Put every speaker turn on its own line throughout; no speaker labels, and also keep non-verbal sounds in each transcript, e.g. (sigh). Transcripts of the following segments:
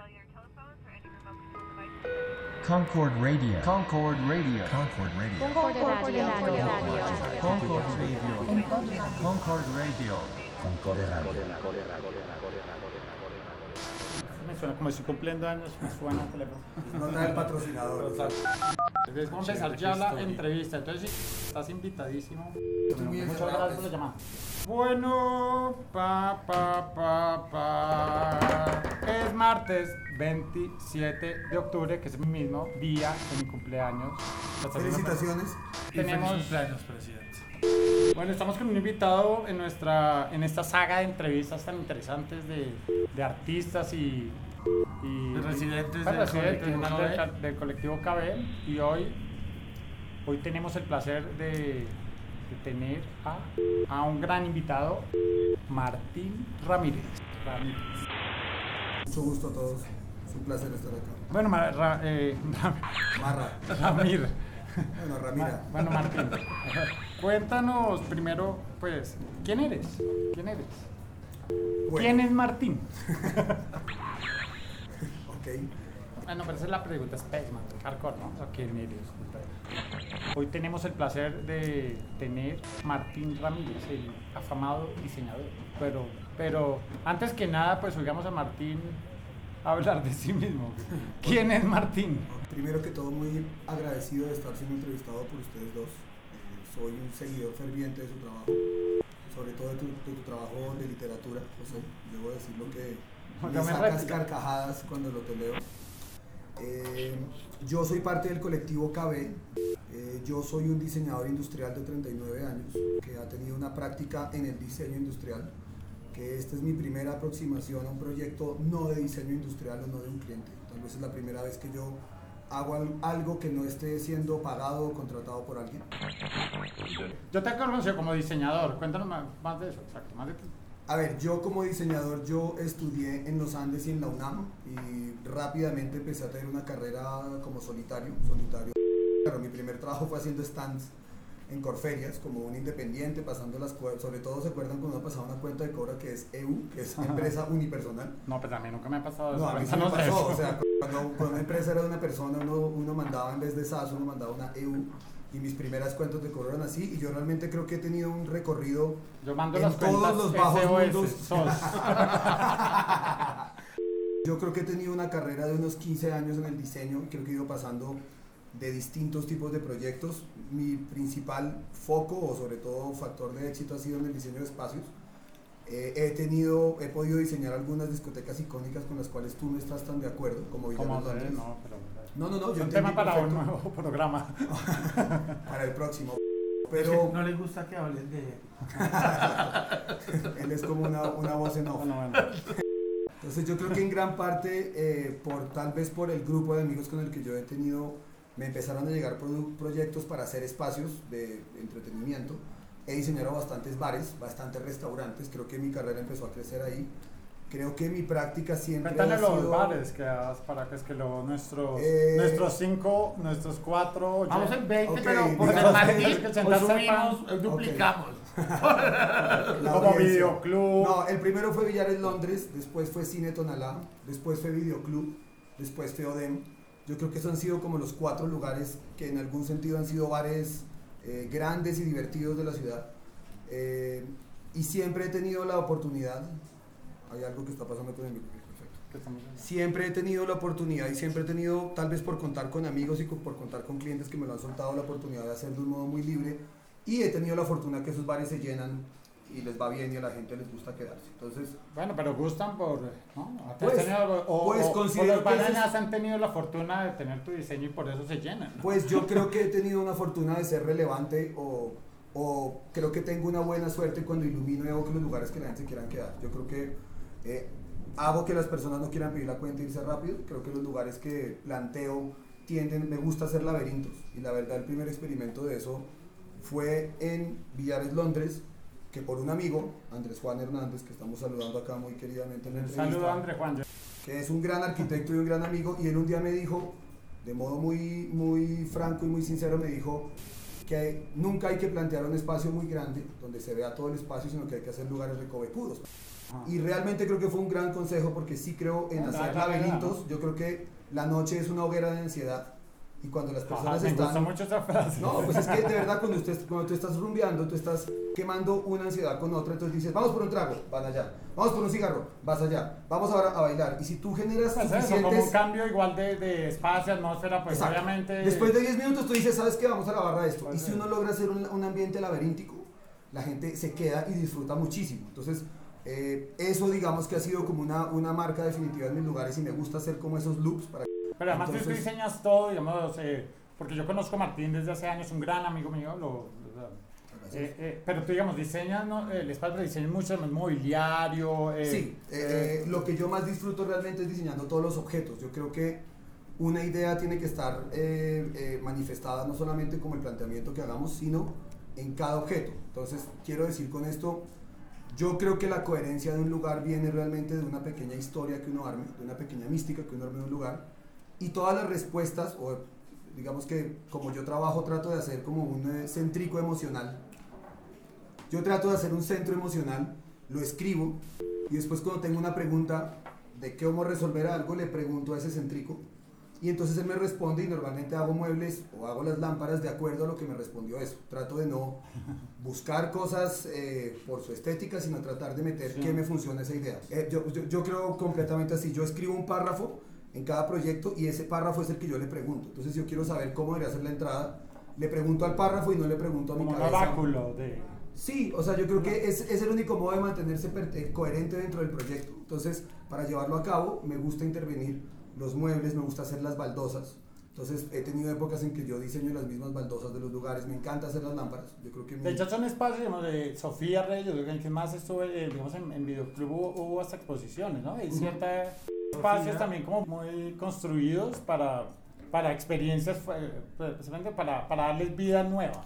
control devices.
Concord Radio. Concord Radio. Concord Radio.
Concord Radio.
Concord Radio. Concord Radio.
Me suena como estoy cumpliendo años, me suena el teléfono.
Nota del patrocinador.
Entonces, vamos a empezar ya la entrevista. Entonces, estás invitadísimo. Muchas gracias por la llamada. Bueno, pa, pa, pa, pa. Es martes 27 de octubre, que es mi mismo día de mi cumpleaños.
Felicitaciones.
Tenemos
cumpleaños, presidente.
Bueno, estamos con un invitado en nuestra en esta saga de entrevistas tan interesantes de, de artistas y, y
De residentes del
residentes,
colectivo
del, ca- del colectivo KB y hoy hoy tenemos el placer de, de tener a, a un gran invitado, Martín Ramírez. Ramírez.
Mucho gusto a todos. Es un placer estar acá.
Bueno, Ra- eh,
Marra.
Ramírez.
Bueno, Ramira.
Bueno, Martín, cuéntanos primero, pues, ¿quién eres? ¿Quién eres?
Bueno,
¿Quién es Martín? (laughs)
Ok.
Bueno, pero esa es la pregunta Spaceman, hardcore, ¿no? O sea, ¿quién eres? Hoy tenemos el placer de tener Martín Ramírez, el afamado diseñador. Pero, pero antes que nada, pues oigamos a Martín hablar de sí mismo. ¿Quién es Martín?
Primero que todo, muy agradecido de estar siendo entrevistado por ustedes dos. Eh, soy un seguidor ferviente de su trabajo, sobre todo de tu, de tu trabajo de literatura, José. Debo decirlo que me
me
sacas carcajadas cuando lo te leo. Eh, yo soy parte del colectivo KB. Eh, yo soy un diseñador industrial de 39 años que ha tenido una práctica en el diseño industrial. Que esta es mi primera aproximación a un proyecto no de diseño industrial o no de un cliente. Tal vez es la primera vez que yo hago al- algo que no esté siendo pagado o contratado por alguien.
Yo te conocí como diseñador. Cuéntanos más, de eso, exacto. Más de ti.
A ver, yo como diseñador, yo estudié en los Andes y en la UNAM y rápidamente empecé a tener una carrera como solitario, solitario. Claro, mi primer trabajo fue haciendo stands en Corferias como un independiente, pasando las cuentas, sobre todo se acuerdan cuando uno pasaba una cuenta de cobra que es EU, que es empresa unipersonal.
No, pues a mí nunca me ha pasado eso.
No, a mí sí me pasó, o sea, cuando, cuando una empresa era de una persona, uno, uno mandaba en vez de SAS, uno mandaba una EU y mis primeras cuentas de cobro eran así y yo realmente creo que he tenido un recorrido
Yo mando
en
las
todos los bajos
SOS,
mundos. (laughs) Yo creo que he tenido una carrera de unos 15 años en el diseño creo que he ido pasando de distintos tipos de proyectos. Mi principal foco o sobre todo factor de éxito ha sido en el diseño de espacios. Eh, he tenido, he podido diseñar algunas discotecas icónicas con las cuales tú no estás tan de acuerdo, como Villa
¿Cómo
de Londres.
No, pero...
No, no, no, yo
un tema para un nuevo (laughs) programa. (laughs)
para el próximo.
Pero no le gusta que hablen de (laughs)
él es como una, una voz en off. Entonces yo creo que en gran parte, eh, por tal vez por el grupo de amigos con el que yo he tenido, me empezaron a llegar proyectos para hacer espacios de entretenimiento. He diseñado bastantes bares, bastantes restaurantes, creo que mi carrera empezó a crecer ahí. Creo que mi práctica siempre
Cuéntale
ha
los
sido...
bares que has para que es que lo, nuestros,
Eh,
nuestros cinco, nuestros cuatro.
Vamos en 20,
Ok,
pero por el Martín,
sentar
subimos, hoy duplicamos. (laughs)
la
como videoclub.
No, el primero fue Villares Londres, después fue Cine Tonalá, después fue Videoclub, después fue Odem. Yo creo que esos han sido como los cuatro lugares que en algún sentido han sido bares eh, grandes y divertidos de la ciudad. Eh, y siempre he tenido la oportunidad, hay algo que está pasando con el Siempre he tenido la oportunidad y siempre he tenido, tal vez por contar con amigos y por contar con clientes que me lo han soltado, la oportunidad de hacer de un modo muy libre. Y he tenido la fortuna que esos bares se llenan y les va bien y a la gente les gusta quedarse. Entonces,
Bueno, pero gustan por. ¿no? ¿Has
Pues-
tenido- o,
pues
o- o
considero
los bananas
es-
han tenido la fortuna de tener tu diseño y por eso se llenan. ¿no?
pues yo (laughs) creo que he tenido una fortuna de ser relevante o, o creo que tengo una buena suerte cuando ilumino y hago que los lugares que la gente se quieran quedar. Yo creo que eh, hago que las personas no quieran pedir la cuenta e irse rápido. Creo que los lugares que planteo tienden, me gusta hacer laberintos. Y la verdad, el primer experimento de eso fue en Villares, Londres, que por un amigo, Andrés Juan Hernández, que estamos saludando acá muy queridamente en entrevista,
saludo a André Juan.
Que es un gran arquitecto y un gran amigo, y él un día me dijo, de modo muy, muy franco y muy sincero, me dijo que nunca hay que plantear un espacio muy grande donde se vea todo el espacio, sino que hay que hacer lugares recovecudos.
Ajá.
Y realmente creo que fue un gran consejo porque sí creo en hacer
la- la- la-
laberintos. Yo creo que la noche es una hoguera de ansiedad y cuando las
Ajá,
personas
me gusta
están...
mucho esa frase.
No, pues es que de verdad cuando, usted, cuando tú estás rumbeando, tú estás quemando una ansiedad con otra, entonces dices, vamos por un trago, van allá, vamos por un cigarro, vas allá, vamos ahora a bailar. Y si tú generas
Pues eso, como un
suficientes...
cambio igual de, de espacio, atmósfera, pues
Exacto.
obviamente...
Después de 10 minutos tú dices, ¿sabes qué? Vamos a la barra de esto.
Pues
Y si uno logra hacer un, un ambiente laberíntico, la gente se queda y disfruta muchísimo. Entonces, eh, eso digamos que ha sido como una, una marca definitiva en mis lugares y me gusta hacer como esos loops para
Pero además tú
Entonces-
diseñas todo, digamos, eh, porque yo conozco a Martín desde hace años, un gran amigo mío, lo, eh, eh, pero tú, digamos, diseñas, ¿no? el espacio de diseño mucho más mobiliario. eh,
Sí, eh, lo que yo más disfruto realmente es diseñando todos los objetos. Yo creo que una idea tiene que estar eh, eh, manifestada no solamente como el planteamiento que hagamos, sino en cada objeto. Entonces, quiero decir con esto, yo creo que la coherencia de un lugar viene realmente de una pequeña historia que uno arme, de una pequeña mística que uno arme en un lugar, y todas las respuestas, o digamos que como yo trabajo, trato de hacer como un eh, centrico emocional. Yo trato de hacer un centro emocional, lo escribo, y después cuando tengo una pregunta de cómo resolver algo, le pregunto a ese centrico. Y entonces él me responde y normalmente hago muebles o hago las lámparas de acuerdo a lo que me respondió eso. Trato de no (laughs) buscar cosas eh, por su estética, sino tratar de meter
Sí.
qué me funciona esa idea. Eh, yo, yo, yo creo completamente así. Yo escribo un párrafo en cada proyecto y ese párrafo es el que yo le pregunto. Entonces yo quiero saber cómo debería ser la entrada. Le pregunto al párrafo y no le pregunto a mi
como un
cabeza.
oráculo de...
Sí, o sea, yo creo que es, es el único modo de mantenerse eh, coherente dentro del proyecto. Entonces, para llevarlo a cabo, me gusta intervenir los muebles, me gusta hacer las baldosas. Entonces, he tenido épocas en que yo diseño las mismas baldosas de los lugares, me encanta hacer las lámparas. Yo creo que mi-
De hecho, son espacios, digamos, de Sofía Reyes, el que más estuve, eh, digamos, en, en Videoclub hubo, hubo hasta exposiciones, ¿no? Hay ciertos espacios también como muy construidos para, para experiencias, eh, precisamente para, para darles vida nueva.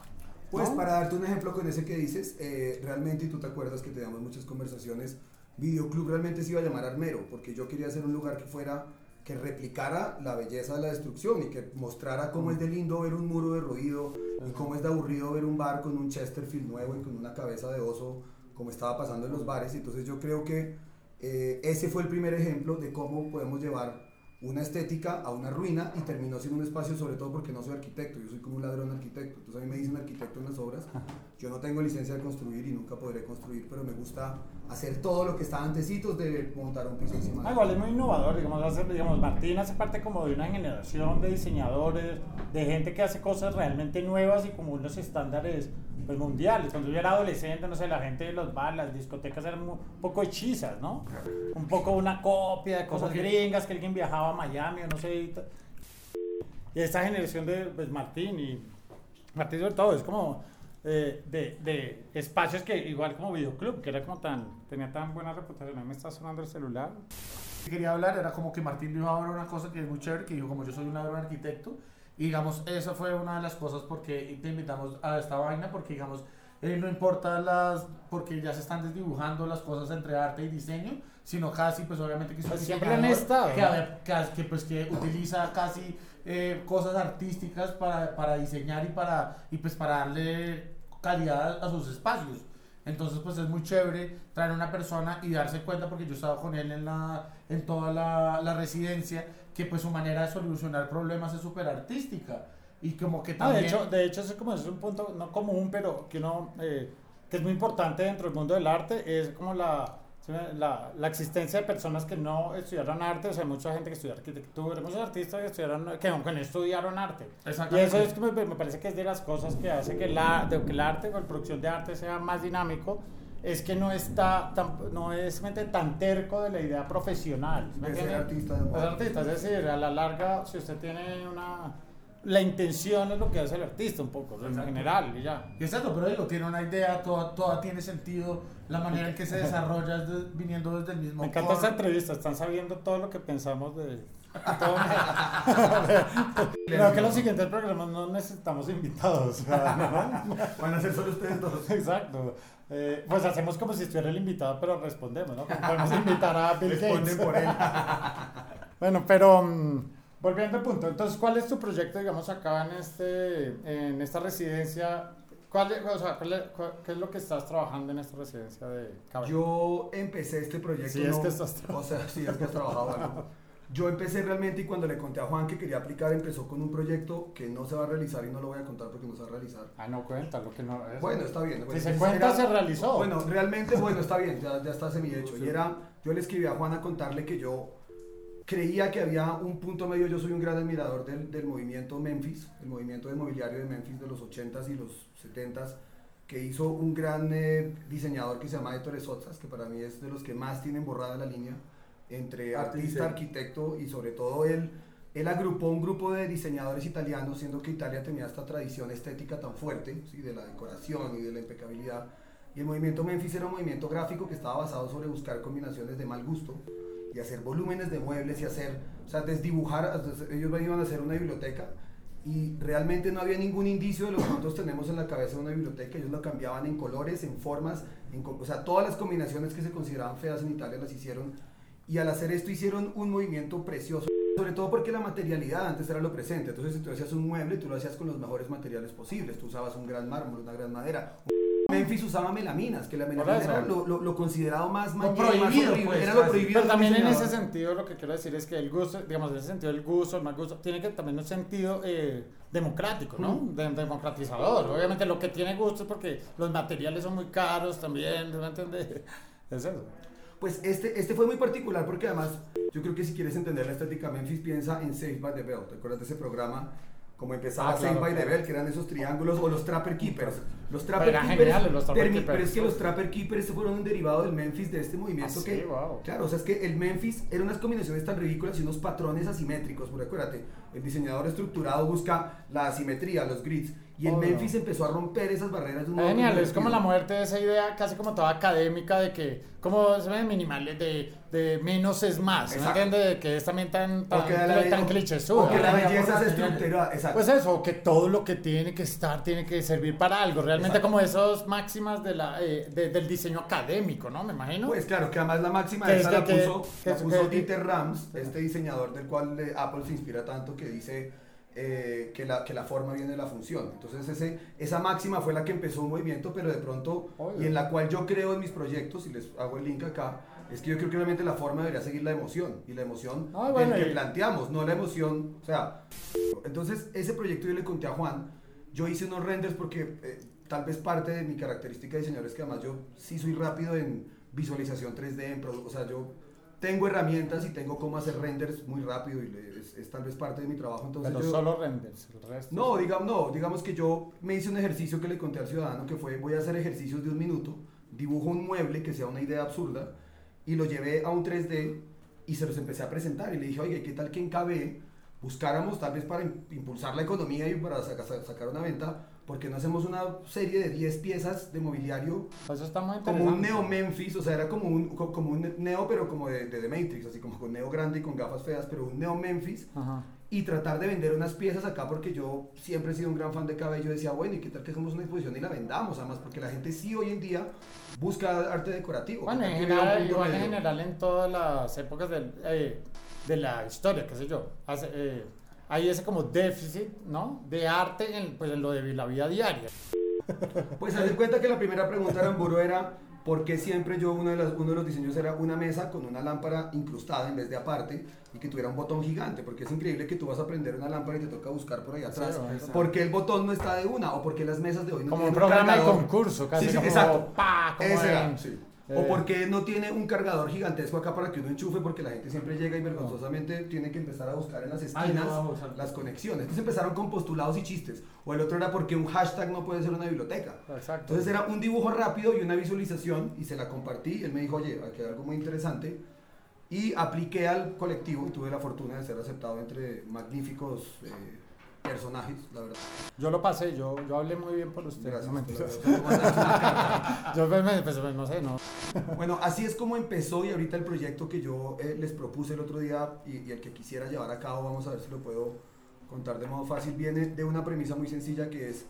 Pues
¿no?
para darte un ejemplo con ese que dices, eh, realmente, y tú te acuerdas que teníamos muchas conversaciones, Videoclub realmente se iba a llamar Armero, porque yo quería hacer un lugar que fuera, que replicara la belleza de la destrucción y que mostrara cómo es de lindo ver un muro derruido y cómo es de aburrido ver un bar con un Chesterfield nuevo y con una cabeza de oso, como estaba pasando en los bares. Entonces yo creo que eh, ese fue el primer ejemplo de cómo podemos llevar una estética a una ruina y terminó siendo un espacio, sobre todo porque no soy arquitecto, yo soy como un ladrón arquitecto. Entonces a mí me dicen arquitecto en las obras. Yo no tengo licencia de construir y nunca podré construir, pero me gusta hacer todo lo que está antecitos de montar un piso encima.
Ah, igual es muy innovador, digamos, hace- digamos, Martín hace parte como de una generación de diseñadores, de gente que hace cosas realmente nuevas y como unos estándares pues, mundiales. Cuando yo era adolescente, no sé, la gente de los bares, las discotecas eran un poco hechizas, ¿no? Un poco una copia de cosas gringas, que alguien viajaba a Miami o no sé. Y, y esta generación de pues, Martín y Martín sobre todo es como eh, de, de espacios que igual como videoclub, que era como tan, tenía tan buena reputación. A mí me está sonando el celular.
que quería hablar era como que Martín dijo ahora una cosa que es muy chévere, que dijo como yo soy un ladrón arquitecto, y digamos, esa fue una de las cosas porque te invitamos a esta vaina, porque digamos, eh, no importa las, porque ya se están desdibujando las cosas entre arte y diseño, sino casi, pues obviamente que es un
Pues siempre han estado,
que, pues que utiliza casi eh, cosas artísticas para, para diseñar y para, y pues para darle calidad a sus espacios. Entonces, pues es muy chévere traer a una persona y darse cuenta, porque yo he estado con él en, la, en toda la, la residencia, que pues su manera de solucionar problemas es súper artística. Y como que
Ah,
también...
de hecho, de hecho es como es un punto no común, pero que uno eh, que es muy importante dentro del mundo del arte es como la, la, la existencia de personas que no estudiaron arte, o sea, mucha gente que estudió arquitectura, muchos artistas que estudiaron que aunque no estudiaron arte. Y eso es que me, me parece que es de las cosas que hace que, la, de que el arte o la producción de arte sea más dinámico es que no está tan, no es realmente tan terco de la idea profesional. ¿me
De artista de moda.
Ser artista, es decir, a la larga, si usted tiene una... La intención es lo que hace el artista un poco, en general, y ya.
Exacto, pero digo, tiene una idea, toda, toda tiene sentido, la manera en que se desarrolla es de- viniendo desde el mismo
Me encanta esta entrevista, están sabiendo todo lo que pensamos de... (laughs) todo- Creo que los siguientes programas no necesitamos invitados. ¿no?
Van a ser solo ustedes dos.
Exacto. Eh, pues hacemos como si estuviera el invitado, pero respondemos, ¿no? (laughs) Podemos invitar a Bill
Responden
Gates.
por él. (laughs)
Bueno, pero mm, volviendo al punto, entonces, ¿cuál es tu proyecto, digamos, acá en, este, en esta residencia? ¿Cuál, o sea, cuál es- cuál- ¿Qué es lo que estás trabajando en esta residencia de Cabello?
Yo empecé este proyecto.
Sí, es que estás
O sea, sí, es que has trabajado algo. Yo empecé realmente y cuando le conté a Juan que quería aplicar, empezó con un proyecto que no se va a realizar y no lo voy a contar porque no se va a realizar.
Ah, no cuenta, lo que no es.
Bueno, está bien.
Si se cuenta,
era-
se realizó.
Bueno, realmente, bueno, está bien, ya, ya está semi-hecho. (laughs) Y era, yo le escribí a Juan a contarle que yo creía que había un punto medio. Yo soy un gran admirador del, del movimiento Memphis, el movimiento de mobiliario de Memphis de los 80s y los 70s, que hizo un gran eh, diseñador que se llama Ettore Sozzas, que para mí es de los que más tienen borrada la línea entre
y
artista, arquitecto y sobre todo él. Él agrupó un grupo de diseñadores italianos, siendo que Italia tenía esta tradición estética tan fuerte, ¿sí? de la decoración y de la impecabilidad. Y el movimiento Memphis era un movimiento gráfico que estaba basado sobre buscar combinaciones de mal gusto y hacer volúmenes de muebles y hacer, o sea, desdibujar, ellos iban a hacer una biblioteca y realmente no había ningún indicio de lo que nosotros tenemos en la cabeza de una biblioteca, ellos lo cambiaban en colores, en formas, en, o sea, todas las combinaciones que se consideraban feas en Italia las hicieron y al hacer esto hicieron un movimiento precioso, sobre todo porque la materialidad antes era lo presente, entonces si tú hacías un mueble, tú lo hacías con los mejores materiales posibles, tú usabas un gran mármol, una gran madera. Memphis usaba melaminas, que la melamina era lo, lo- lo considerado más
Lo
más
prohibido,
horrible,
pues,
era lo prohibido.
Pero también en ese sentido lo que quiero decir es que el gusto, digamos, en ese sentido el gusto, el mal gusto, tiene que también un sentido eh, democrático, ¿no?
Mm.
De- democratizador. Obviamente lo que tiene gusto es porque los materiales son muy caros también, ¿me entiendes? (laughs) Es eso.
Pues este, este fue muy particular porque además yo creo que si quieres entender la estética Memphis piensa en Saved by the Bell. ¿Te acuerdas de ese programa? Como empezaba
Ah, claro,
by the. Bell, que eran esos triángulos, o los Trapper Keepers. Los Trapper
eran
Keepers.
geniales los Trapper Keepers.
Pero es que los Trapper Keepers fueron un derivado del Memphis de este movimiento
Ah, sí,
que.
wow.
Claro, o sea, es que el Memphis eran unas combinaciones tan ridículas y unos patrones asimétricos. Porque acuérdate, el diseñador estructurado busca la asimetría, los grids. Y el
Obvio.
Memphis empezó a romper esas barreras de un
genial, es como la muerte de esa idea casi como toda académica de que, como se ven minimales, de, de menos es más, ¿me
Exacto.
entiendes? De que es también tan, tan,
O que la,
tan
o-
clichésuda.
o que la
¿no?
belleza es
Genial.
estructurada. Exacto.
Pues eso, que todo lo que tiene que estar tiene que servir para algo. Realmente
Exacto.
como esos máximas de la, eh, de- del diseño académico, ¿no? Me imagino.
Pues claro, que además la máxima
Que
de
es
esa la
que- que-
puso,
que-
la puso
que-
Dieter Rams, este diseñador del cual eh, Apple se inspira tanto, que dice eh, que, la, que la forma viene de la función. Entonces ese, esa máxima fue la que empezó un movimiento, pero de pronto,
Obvio.
y en la cual yo creo en mis proyectos, y les hago el link acá, es que yo creo que realmente la forma debería seguir la emoción, y la emoción
Ah, bueno,
del que
y-
planteamos, no la emoción, o sea, entonces ese proyecto yo le conté a Juan, yo hice unos renders porque eh, tal vez parte de mi característica de diseñador es que además yo sí soy rápido en visualización 3D, en o sea, yo tengo herramientas y tengo cómo hacer renders muy rápido y es, es tal vez parte de mi trabajo. Entonces
pero
yo-
solo renders, el resto.
no, digamos, no, digamos que yo me hice un ejercicio que le conté al ciudadano que fue voy a hacer ejercicios de un minuto, dibujo un mueble que sea una idea absurda y lo llevé a un 3D y se los empecé a presentar y le dije, oye, ¿qué tal que en KB buscáramos tal vez para im- impulsar la economía y para saca- sa- sacar una venta, porque no hacemos una serie de 10 piezas de mobiliario.
Eso está muy
como un Neo Memphis, o sea, era como un, co- como un Neo, pero como de, de The Matrix, así como con Neo grande y con gafas feas, pero un Neo Memphis.
Ajá.
y tratar de vender unas piezas acá porque yo siempre he sido un gran fan de cabello decía bueno y qué tal que hagamos una exposición y la vendamos además porque la gente sí hoy en día busca arte decorativo
Bueno,
¿Qué
en general, igual en general en todas las épocas del, eh, de la historia, qué sé yo, hace, eh, hay ese como déficit, ¿no? De arte en, pues, en lo de la vida diaria.
pues haz de cuenta que la primera pregunta de Aramburu era ¿por qué siempre yo uno de, los, uno de los diseños era una mesa con una lámpara incrustada en vez de aparte y que tuviera un botón gigante porque es increíble que tú vas a prender una lámpara y te toca buscar por ahí atrás
bueno,
¿por qué el botón no está de una? o por qué las mesas de hoy no
Como un programa de concurso, casi
Sí, sí,
como
exacto.
pa, como
Ese era, sí.
Eh,
O porque no tiene un cargador gigantesco acá para que uno enchufe, porque la gente siempre llega y vergonzosamente tiene que empezar a buscar en las
Ay,
esquinas
no,
las conexiones. Entonces empezaron con postulados y chistes. O el otro era porque un hashtag no puede ser una biblioteca.
Exacto.
Entonces era un dibujo rápido y una visualización y se la compartí. Él me dijo, oye, aquí hay algo muy interesante. Y apliqué al colectivo y tuve la fortuna de ser aceptado entre magníficos eh, personajes, la verdad.
Yo lo pasé, yo, yo hablé muy bien por usted.
Gracias.
no. (laughs) Yo pues, me- pues, pues, no sé, no.
Bueno, así es como empezó y ahorita el proyecto que yo eh, les propuse el otro día y, y el que quisiera llevar a cabo, vamos a ver si lo puedo contar de modo fácil, viene de una premisa muy sencilla que es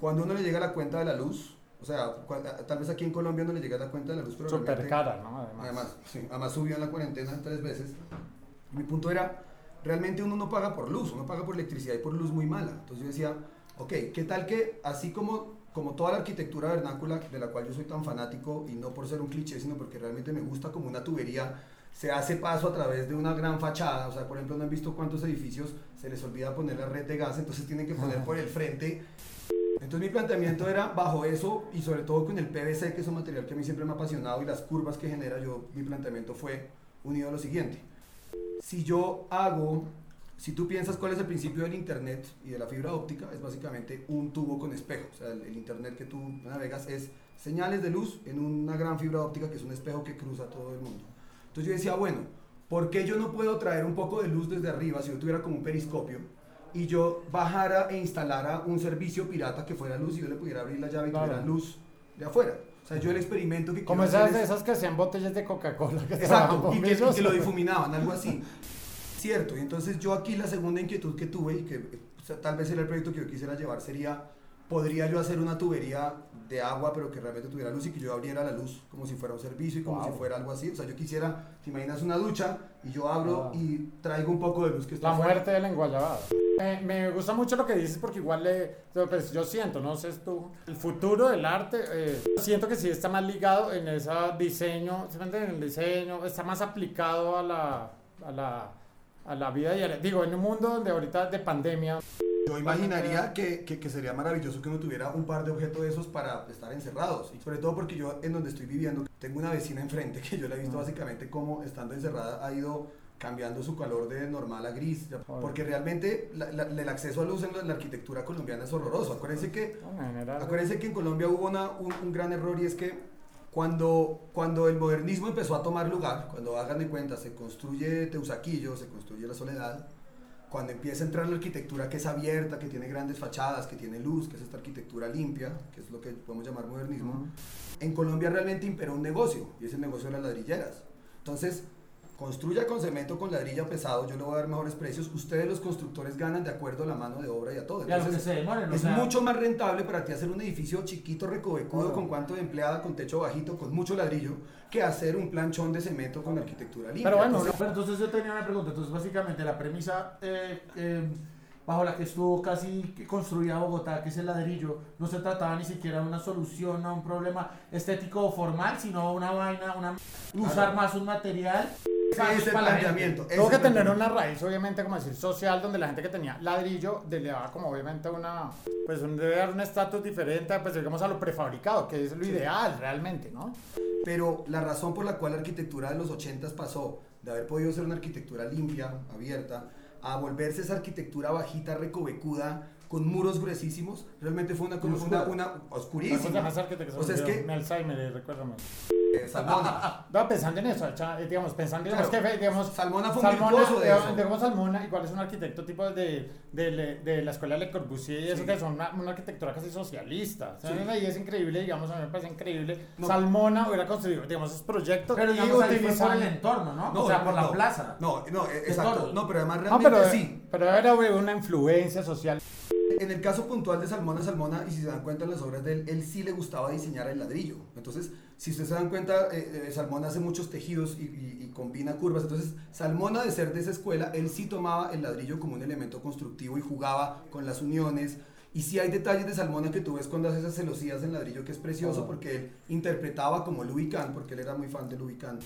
cuando uno le llega la cuenta de la luz, o sea, a- tal vez aquí en Colombia no le llega la cuenta de la luz, pero
Súper cara, ¿no? Además.
Además, sí, además subió en la cuarentena tres veces. Mi punto era, realmente uno no paga por luz, uno paga por electricidad y por luz muy mala. Entonces yo decía, ok, ¿qué tal que así como como toda la arquitectura vernácula de la cual yo soy tan fanático, y no por ser un cliché, sino porque realmente me gusta como una tubería, se hace paso a través de una gran fachada. O sea, por ejemplo, no han visto cuántos edificios se les olvida poner la red de gas, entonces tienen que poner por el frente. Entonces mi planteamiento era bajo eso y sobre todo con el PVC, que es un material que a mí siempre me ha apasionado y las curvas que genera, yo mi planteamiento fue unido a lo siguiente. Si yo hago, si tú piensas cuál es el principio del Internet y de la fibra óptica, es básicamente un tubo con espejo. O sea, el, el Internet que tú navegas es señales de luz en una gran fibra óptica que es un espejo que cruza todo el mundo. Entonces yo decía, bueno, ¿por qué yo no puedo traer un poco de luz desde arriba si yo tuviera como un periscopio? Y yo bajara e instalara un servicio pirata que fuera luz y yo le pudiera abrir la llave y
Claro.
tuviera luz de afuera. O sea, yo el experimento que
Como esas, de
es-
esas que hacían botellas de Coca-Cola.
Exacto, y que, y que lo difuminaban, algo así. Cierto, y entonces yo aquí la segunda inquietud que tuve y que o sea, tal vez era el proyecto que yo quisiera llevar sería, ¿podría yo hacer una tubería de agua pero que realmente tuviera luz y que yo abriera la luz como si fuera un servicio y como
Wow.
si fuera algo así? O sea, yo quisiera, te imaginas una ducha y yo abro
Wow.
y traigo un poco de luz que está
La
afuera.
muerte del enguayabado. Me, me gusta mucho lo que dices porque igual le, pues, yo siento, no sé tú, el futuro del arte, eh, siento que sí está más ligado en ese diseño. En el diseño, está más aplicado a la, a la, a la vida diaria. Digo, en un mundo donde ahorita de pandemia,
Yo imaginaría que, que, que sería maravilloso que uno tuviera un par de objetos de esos para estar encerrados. Y sobre todo porque yo en donde estoy viviendo tengo una vecina enfrente (laughs) que yo la he visto básicamente como estando encerrada ha ido cambiando su color de normal a gris. Porque realmente la- la- el acceso a luz en la, la arquitectura colombiana es horroroso. Acuérdense que, acuérdense que en Colombia hubo una- un, un gran error y es que cuando, cuando el modernismo empezó a tomar lugar, cuando hagan de cuenta, se construye Teusaquillo, se construye La Soledad, cuando empieza a entrar la arquitectura que es abierta, que tiene grandes fachadas, que tiene luz, que es esta arquitectura limpia, que es lo que podemos llamar modernismo,
Ujú.
en Colombia realmente imperó un negocio, y es el negocio de las ladrilleras. Entonces, construya con cemento, con ladrillo pesado, yo le voy a dar mejores precios, ustedes los constructores ganan de acuerdo a la mano de obra y a todo.
Y a lo que
Entonces,
se demoren, o
es
sea,
mucho más rentable para ti hacer un edificio chiquito, recovecudo,
Claro.
con cuanto de empleada, con techo bajito, con mucho ladrillo, que hacer un planchón de cemento con arquitectura limpia.
Pero bueno,
Entonces,
Pero entonces yo tenía una pregunta. Entonces, básicamente, la premisa eh, eh, bajo la que estuvo casi construida Bogotá, que es el ladrillo, no se trataba ni siquiera de una solución a un problema estético o formal, sino una vaina, una usar más un material.
Ese
para
planteamiento. ese
Tuvo
es
que tener una raíz, obviamente, como decir, social, donde la gente que tenía ladrillo de- le daba como obviamente una, pues un, debe dar un estatus diferente, pues digamos a lo prefabricado, que es lo ideal realmente, ¿no?
Pero la razón por la cual la arquitectura de los 80 pasó de haber podido ser una arquitectura limpia, abierta, a volverse esa arquitectura bajita, recovecuda, con muros gruesísimos, realmente fue una, una, una, oscurísima.
más
O sea, es que-
me Alzheimer, recuérdame.
Eh, Salmona. (laughs)
No, pensando en eso, digamos, pensando, digamos
Claro.
que, digamos,
Salmona fue un
Salmona,
de
digamos, digamos, Salmona, igual es un arquitecto tipo de, de, Le- de la escuela Le Corbusier y eso
Sí.
que son una, una arquitectura casi socialista. O sea,
Sí.
Y es increíble, digamos, a mí me parece increíble.
No.
Salmona hubiera construido, digamos, esos proyectos
Pero digamos, ahí fue por el entorno, ¿no?
No,
o sea, por la plaza.
No, no,
De
exacto. No, pero además
No,
realmente
pero,
sí.
pero era una influencia social.
En el caso puntual de Salmona Salmona, y si se dan cuenta en las obras de él, él sí le gustaba diseñar el ladrillo. Entonces, si ustedes se dan cuenta, eh, eh, Salmona hace muchos tejidos y, y- y combina curvas. Entonces, Salmona, de ser de esa escuela, él sí tomaba el ladrillo como un elemento constructivo y jugaba con las uniones. Y sí hay detalles de Salmona que tú ves cuando hace esas celosías en ladrillo, que es precioso
Oh.
porque él interpretaba como Louis Kahn, porque él era muy fan de Louis Kahn.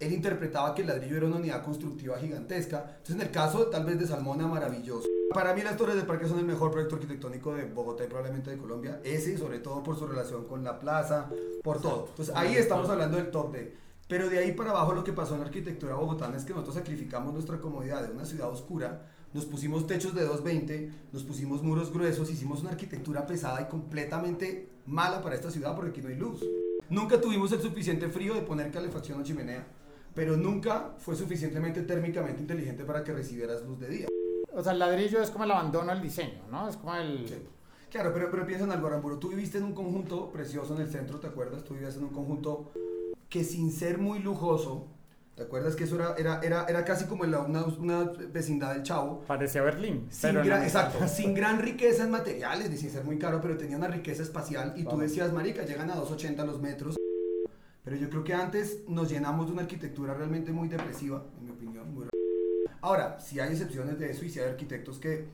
Él interpretaba que el ladrillo era una unidad constructiva gigantesca. Entonces, en el caso tal vez de Salmona, maravilloso. Para mí las Torres del Parque son el mejor proyecto arquitectónico de Bogotá y probablemente de Colombia. Ese, sobre todo por su relación con la plaza, por todo. Entonces ahí estamos hablando del top de... Pero de ahí para abajo lo que pasó en la arquitectura bogotana es que nosotros sacrificamos nuestra comodidad de una ciudad oscura, nos pusimos techos de 220, nos pusimos muros gruesos, hicimos una arquitectura pesada y completamente mala para esta ciudad porque aquí no hay luz. Nunca tuvimos el suficiente frío de poner calefacción o chimenea, pero nunca fue suficientemente térmicamente inteligente para que recibieras luz de día.
O sea, el ladrillo es como el abandono al diseño, ¿no? Es como el...
Sí. Claro, pero, pero piensa en algo, Aramburu. Tú viviste en un conjunto precioso en el centro, ¿te acuerdas? Tú vivías en un conjunto que sin ser muy lujoso, ¿te acuerdas que eso era, era, era, era casi como en la- una, una vecindad del Chavo?
Parecía Berlín.
Sin
pero
gran,
no.
exacto, (laughs) sin gran riqueza en materiales, ni sin ser muy caro, pero tenía una riqueza espacial y tú
Claro.
decías, marica, llegan a 280 los metros. Pero yo creo que antes nos llenamos de una arquitectura realmente muy depresiva, en mi opinión. Muy... Ahora, si hay excepciones de eso y si hay arquitectos que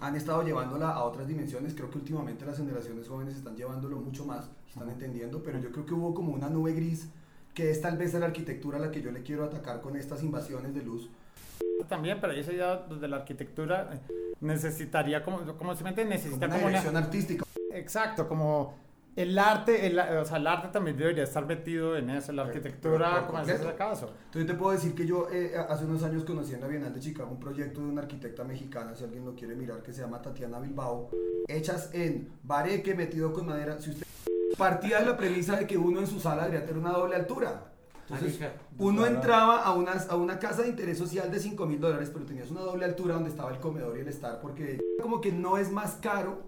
han estado llevándola a otras dimensiones. Creo que últimamente las generaciones jóvenes están llevándolo mucho más, están entendiendo, pero yo creo que hubo como una nube gris que es tal vez la arquitectura a la que yo le quiero atacar con estas invasiones de luz.
También, pero esa idea de la arquitectura eh, necesitaría como, como simplemente
Como
necesita
una
como una,
dirección artística.
exacto, como el arte, el, o sea, el arte también debería estar metido en eso, la arquitectura, como ese
completo.
caso.
Entonces te puedo decir que yo eh, hace unos años conocí en la Bienal de Chicago un proyecto de una arquitecta mexicana, si alguien lo quiere mirar, que se llama Tatiana Bilbao, hechas en bareque metido con madera. Si usted partía de la premisa de que uno en su sala debería tener una doble altura. Entonces, uno entraba a una, a una casa de interés social de 5 mil dólares, pero tenías una doble altura donde estaba el comedor y el estar, porque como que no es más caro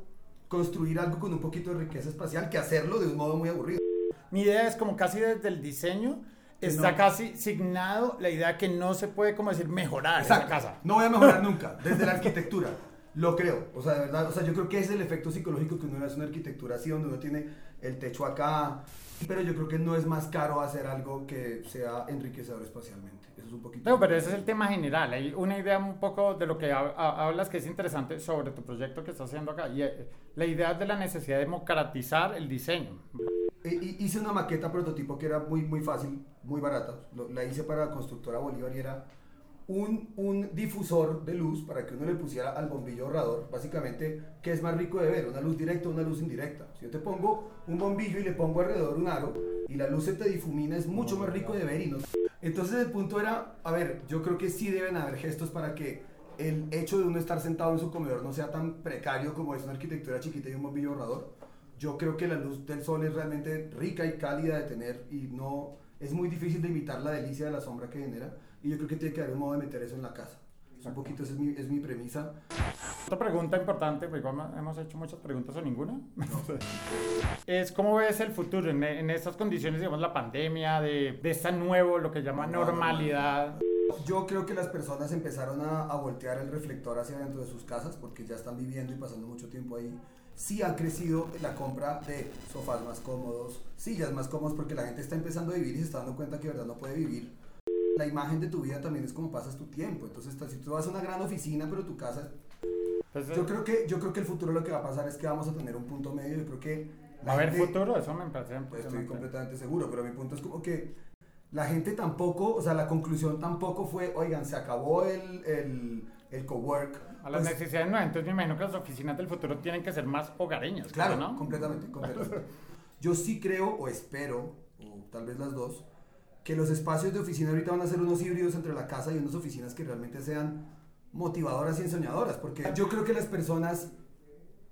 construir algo con un poquito de riqueza espacial que hacerlo de un modo muy aburrido.
Mi idea es como casi desde el diseño está
no.
casi signado la idea que no se puede, como decir, mejorar esa casa.
No voy a mejorar (laughs) nunca, desde la arquitectura. Lo creo, o sea, de verdad, o sea, yo creo que es el efecto psicológico que uno hace una arquitectura así, donde uno tiene el techo acá, pero yo creo que no es más caro hacer algo que sea enriquecedor espacialmente. Eso es un poquito.
No, pero ese es el tema general. Hay una idea un poco de lo que ha- ha- hablas que es interesante sobre tu proyecto que estás haciendo acá. Y eh, la idea de la necesidad de democratizar el diseño.
Hi- hice una maqueta prototipo que era muy, muy fácil, muy barata. La hice para la constructora Bolívar y era un, un difusor de luz para que uno le pusiera al bombillo ahorrador. Básicamente, ¿qué es más rico de ver? ¿Una luz directa o una luz indirecta? Si yo te pongo un bombillo y le pongo alrededor un aro y la luz se te difumina, es mucho más rico de ver. Entonces el punto era, a ver, yo creo que sí deben haber gestos para que el hecho de uno estar sentado en su comedor no sea tan precario como es una arquitectura chiquita y un bombillo ahorrador. Yo creo que la luz del sol es realmente rica y cálida de tener y no es muy difícil de imitar la delicia de la sombra que genera y yo creo que tiene que haber un modo de meter eso en la casa. Un poquito esa es mi, es mi premisa.
Otra pregunta importante, porque igual hemos hecho muchas preguntas o ninguna, (laughs) es cómo ves el futuro en, en estas condiciones, digamos, la pandemia, de, de esta nuevo, lo que llama normalidad.
Yo creo que las personas empezaron a, a voltear el reflector hacia dentro de sus casas porque ya están viviendo y pasando mucho tiempo ahí. Sí ha crecido la compra de sofás más cómodos, sillas más cómodas porque la gente está empezando a vivir y se está dando cuenta que de verdad no puede vivir. La imagen de tu vida también es como pasas tu tiempo. Entonces, si tú vas a una gran oficina, pero tu casa
Entonces,
Yo creo que yo creo que el futuro lo que va a pasar es que vamos a tener un punto medio. Yo creo que
¿Va a
gente-
futuro? Eso me parece
Estoy completamente seguro, pero mi punto es como que la gente tampoco, o sea, la conclusión tampoco fue, oigan, se acabó el, el, el cowork.
A las
Pues,
necesidades nuevas. Entonces me imagino que las oficinas del futuro tienen que ser más hogareñas.
Claro,
¿no?
completamente, completamente. (laughs) Yo sí creo o espero, o tal vez las dos, que los espacios de oficina ahorita van a ser unos híbridos entre la casa y unas oficinas que realmente sean motivadoras y ensoñadoras, porque yo creo que las personas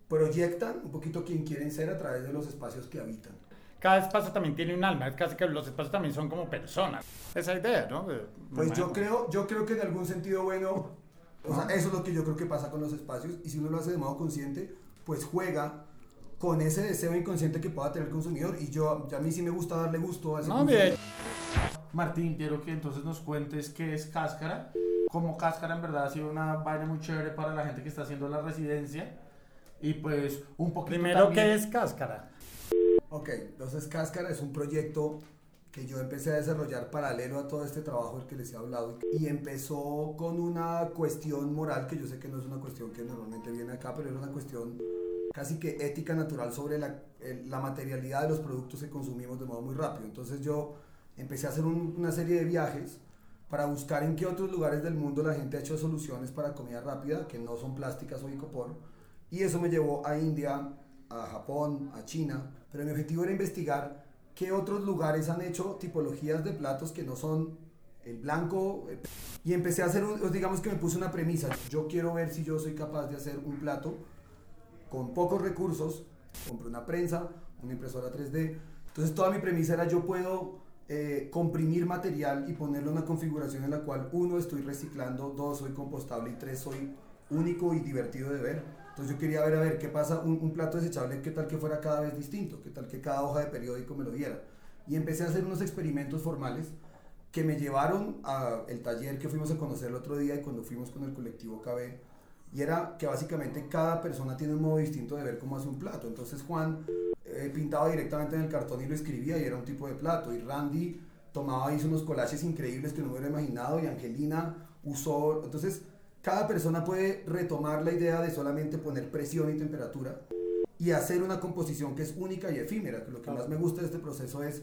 proyectan un poquito quién quieren ser a través de los espacios que habitan.
Cada espacio también tiene un alma. Es casi que los espacios también son como personas. Esa idea, ¿no? De-
Pues yo creo, yo creo que en algún sentido bueno, o sea, eso es lo que yo creo que pasa con los espacios y si uno lo hace de modo consciente, pues juega con ese deseo inconsciente que pueda tener el consumidor y yo, a mí sí me gusta darle gusto a ese
No,
Martín, quiero que entonces nos cuentes qué es Cáscara. Como Cáscara en verdad ha sido una vaina muy chévere para la gente que está haciendo la residencia. Y pues un poquito
primero,
también-
¿qué es cáscara?
Ok, entonces Cáscara es un proyecto que yo empecé a desarrollar paralelo a todo este trabajo del que les he hablado y empezó con una cuestión moral que yo sé que no es una cuestión que normalmente viene acá, pero era una cuestión casi que ética natural sobre la, la materialidad de los productos que consumimos de modo muy rápido. Entonces yo empecé a hacer un- una serie de viajes para buscar en qué otros lugares del mundo la gente ha hecho soluciones para comida rápida que no son plásticas o icopor. Y eso me llevó a India, a Japón, a China. Pero mi objetivo era investigar qué otros lugares han hecho tipologías de platos que no son el blanco. Y empecé a hacer, un, digamos que me puse una premisa. Yo quiero ver si yo soy capaz de hacer un plato con pocos recursos. Compré una prensa, una impresora 3D. Entonces toda mi premisa era yo puedo eh, comprimir material y ponerlo en una configuración en la cual uno estoy reciclando, dos soy compostable y tres soy único y divertido de ver. Entonces yo quería ver a ver qué pasa, un, un plato desechable, qué tal que fuera cada vez distinto, qué tal que cada hoja de periódico me lo diera. Y empecé a hacer unos experimentos formales que me llevaron al taller que fuimos a conocer el otro día y cuando fuimos con el colectivo KB. Y era que básicamente cada persona tiene un modo distinto de ver cómo hace un plato. Entonces Juan eh, pintaba directamente en el cartón y lo escribía y era un tipo de plato. Y Randy tomaba, hizo unos collages increíbles que no hubiera imaginado y Angelina usó... Entonces cada persona puede retomar la idea de solamente poner presión y temperatura y hacer una composición que es única y efímera. Lo que más me gusta de este proceso es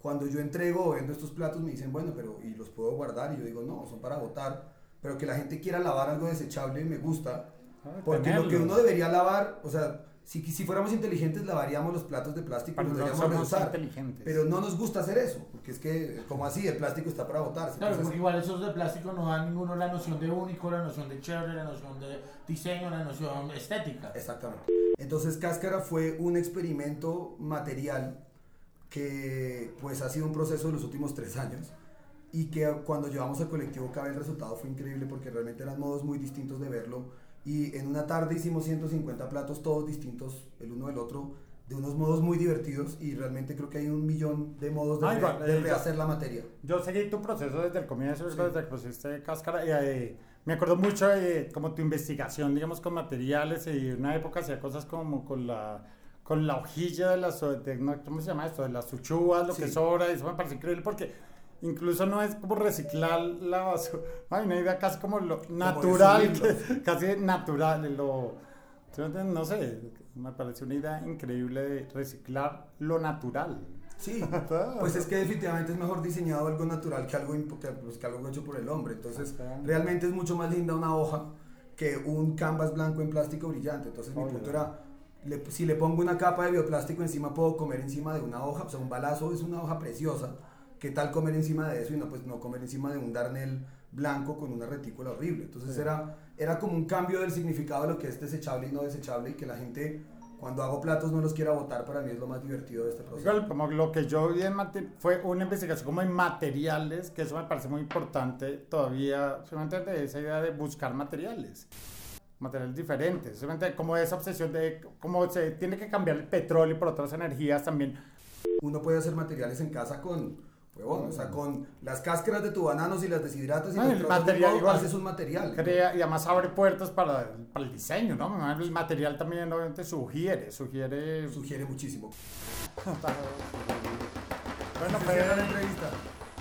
cuando yo entrego o vendo estos platos me dicen, bueno, pero ¿y los puedo guardar? Y yo digo, no, son para botar. Pero que la gente quiera lavar algo desechable me gusta.
Ah,
Porque lo que uno debería lavar, o sea, si, si fuéramos inteligentes lavaríamos los platos de plástico y
Pero
los
no
reusar.
inteligentes.
Pero no nos gusta hacer eso, porque es que, como así, el plástico está para botarse.
Claro, porque igual esos de plástico no dan ninguno la noción de único, la noción de chévere, la noción de diseño, la noción estética.
Exactamente. Entonces Cáscara fue un experimento material que pues ha sido un proceso de los últimos tres años y que cuando llevamos al colectivo Cabe el resultado fue increíble porque realmente eran modos muy distintos de verlo y en una tarde hicimos 150 platos todos distintos el uno del otro de unos modos muy divertidos y realmente creo que hay un millón de modos de, re-
igual,
de
eh,
rehacer la materia.
Yo seguí tu proceso desde el comienzo,
Sí.
desde que pusiste cáscara. Y, eh, me acuerdo mucho de como tu investigación, digamos, con materiales. Y en una época hacía cosas como con la, con la hojilla de las, de, ¿cómo se llama esto? De las uchuvas, lo
Sí.
que sobra. Y eso me parece increíble porque incluso no es como reciclar la basura. Hay una idea casi como lo natural, que- (laughs) casi natural. Lo, no sé, me parece una idea increíble de reciclar lo natural.
Sí, (laughs) pues es que definitivamente es mejor diseñado algo natural que algo, que, pues, que algo hecho por el hombre. Entonces, realmente es mucho más linda una hoja que un canvas blanco en plástico brillante. Entonces, mi
Obvio.
punto era, le- si le pongo una capa de bioplástico encima, puedo comer encima de una hoja. O sea, un balazo es una hoja preciosa. ¿Qué tal comer encima de eso y no, pues, no comer encima de un darnel blanco con una retícula horrible? Entonces,
Sí.
era, era como un cambio del significado de lo que es desechable y no desechable y que la gente... Cuando hago platos no los quiera botar, para mí es lo más divertido de este proceso.
Como lo que yo vi en fue una investigación como en materiales, que eso me parece muy importante todavía, solamente de esa idea de buscar materiales, materiales diferentes, solamente como esa obsesión de cómo se tiene que cambiar el petróleo por otras energías también.
uno puede hacer materiales en casa con, huevón, o sea, con las cáscaras de tu banano si las deshidratas y
Ah,
los
el material igual.
haces un material.
Crea, y además abre puertas para, para el diseño, ¿no? El material también obviamente sugiere, sugiere...
Sugiere muchísimo.
Bueno, fue
cierra la entrevista.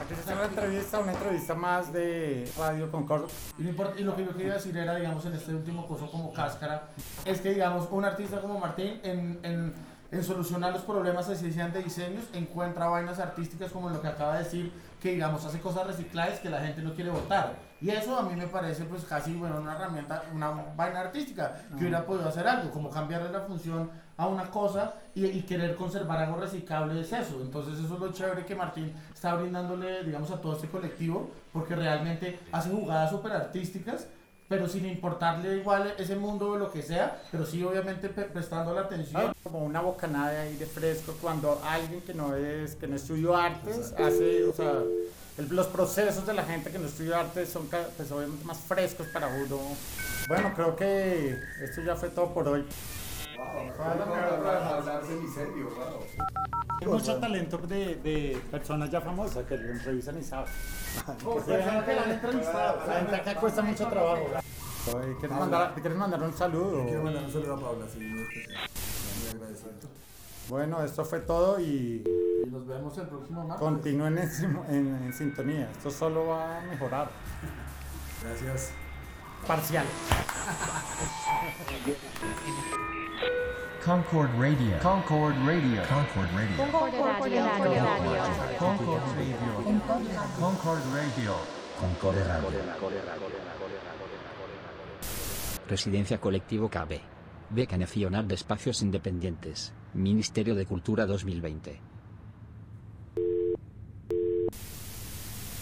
aquí se cierra la entrevista, una entrevista más de Radio Concord.
Y, y lo que yo quería decir era, digamos, en este último coso como cáscara, es que, digamos, un artista como Martín, en, en, en solucionar los problemas sean de diseños, encuentra vainas artísticas como lo que acaba de decir, que, digamos, hace cosas recicladas que la gente no quiere votar. Y eso a mí me parece, pues, casi, bueno, una herramienta, una vaina artística, que hubiera podido hacer algo, como cambiarle la función a una cosa y, y querer conservar algo reciclable es eso. Entonces eso es lo chévere que Martín está brindándole, digamos, a todo este colectivo, porque realmente hace jugadas súper artísticas, pero sin importarle igual ese mundo o lo que sea, pero sí obviamente pre- prestando la atención.
como una bocanada de aire fresco cuando alguien que no es que no estudió artes hace o sea el- los procesos de la gente que no estudió artes son pues, obviamente más frescos para uno. Bueno creo que esto ya fue todo por hoy hay mucho talento de, de personas ya famosas que lo revisan y saben
personas que la han entrevistado.
la gente acá cuesta mucho trabajo Oye, ¿quieres, mandar, ¿quieres mandar un saludo?
Quiero mandar un saludo a Paula, sí.
Bueno, esto fue todo y
Y nos vemos el próximo martes.
continúen en, en- en sintonía. Esto solo va a mejorar.
Gracias.
Parcial. (laughs)
Concord Radio. Concord Radio. Concord Radio.
Concord Radio.
Concord Radio. Concord Radio.
Concord Radio. Residencia Colectivo KB. Beca Nacional de Espacios Independientes. Ministerio de Cultura 2020.